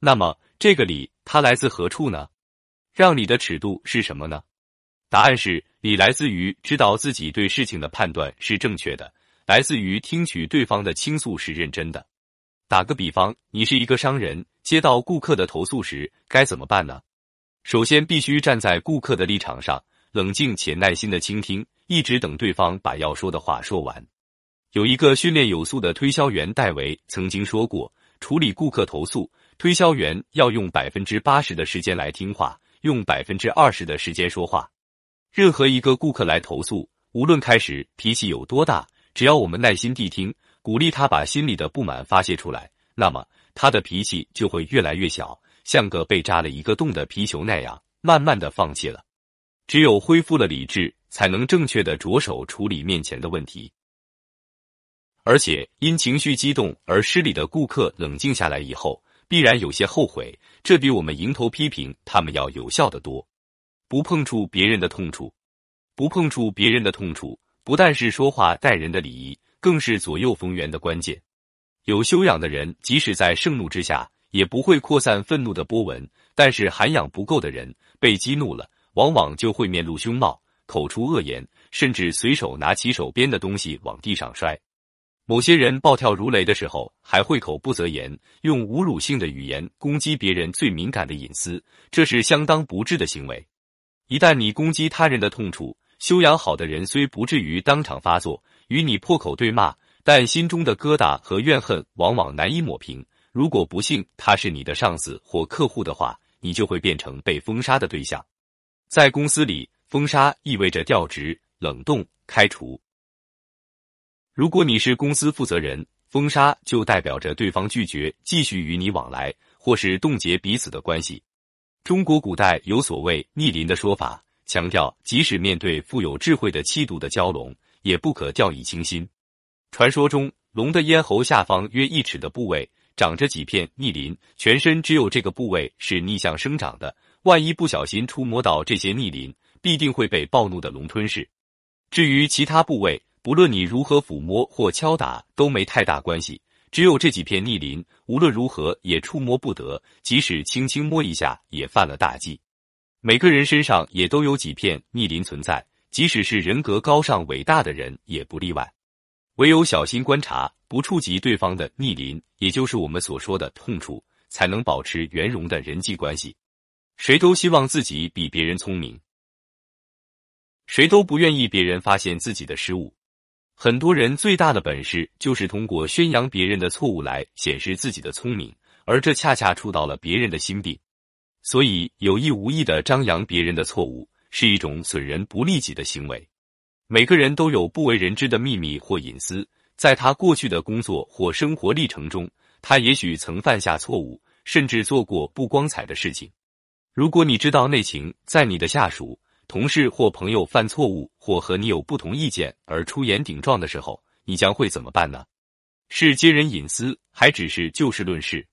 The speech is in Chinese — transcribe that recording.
那么这个理它来自何处呢？让你的尺度是什么呢？答案是理来自于知道自己对事情的判断是正确的，来自于听取对方的倾诉是认真的。打个比方，你是一个商人，接到顾客的投诉时该怎么办呢？首先，必须站在顾客的立场上，冷静且耐心的倾听，一直等对方把要说的话说完。有一个训练有素的推销员戴维曾经说过，处理顾客投诉，推销员要用百分之八十的时间来听话，用百分之二十的时间说话。任何一个顾客来投诉，无论开始脾气有多大，只要我们耐心地听。鼓励他把心里的不满发泄出来，那么他的脾气就会越来越小，像个被扎了一个洞的皮球那样，慢慢的放弃了。只有恢复了理智，才能正确的着手处理面前的问题。而且，因情绪激动而失礼的顾客，冷静下来以后，必然有些后悔，这比我们迎头批评他们要有效的多。不碰触别人的痛处，不碰触别人的痛处，不但是说话待人的礼仪。更是左右逢源的关键。有修养的人，即使在盛怒之下，也不会扩散愤怒的波纹；但是涵养不够的人，被激怒了，往往就会面露凶貌，口出恶言，甚至随手拿起手边的东西往地上摔。某些人暴跳如雷的时候，还会口不择言，用侮辱性的语言攻击别人最敏感的隐私，这是相当不智的行为。一旦你攻击他人的痛处，修养好的人虽不至于当场发作。与你破口对骂，但心中的疙瘩和怨恨往往难以抹平。如果不幸他是你的上司或客户的话，你就会变成被封杀的对象。在公司里，封杀意味着调职、冷冻、开除。如果你是公司负责人，封杀就代表着对方拒绝继续与你往来，或是冻结彼此的关系。中国古代有所谓逆鳞的说法，强调即使面对富有智慧的气度的蛟龙。也不可掉以轻心。传说中，龙的咽喉下方约一尺的部位长着几片逆鳞，全身只有这个部位是逆向生长的。万一不小心触摸到这些逆鳞，必定会被暴怒的龙吞噬。至于其他部位，不论你如何抚摸或敲打，都没太大关系。只有这几片逆鳞，无论如何也触摸不得，即使轻轻摸一下，也犯了大忌。每个人身上也都有几片逆鳞存在。即使是人格高尚伟大的人也不例外，唯有小心观察，不触及对方的逆鳞，也就是我们所说的痛处，才能保持圆融的人际关系。谁都希望自己比别人聪明，谁都不愿意别人发现自己的失误。很多人最大的本事就是通过宣扬别人的错误来显示自己的聪明，而这恰恰触到了别人的心病。所以有意无意的张扬别人的错误。是一种损人不利己的行为。每个人都有不为人知的秘密或隐私，在他过去的工作或生活历程中，他也许曾犯下错误，甚至做过不光彩的事情。如果你知道内情，在你的下属、同事或朋友犯错误或和你有不同意见而出言顶撞的时候，你将会怎么办呢？是揭人隐私，还只是就事论事？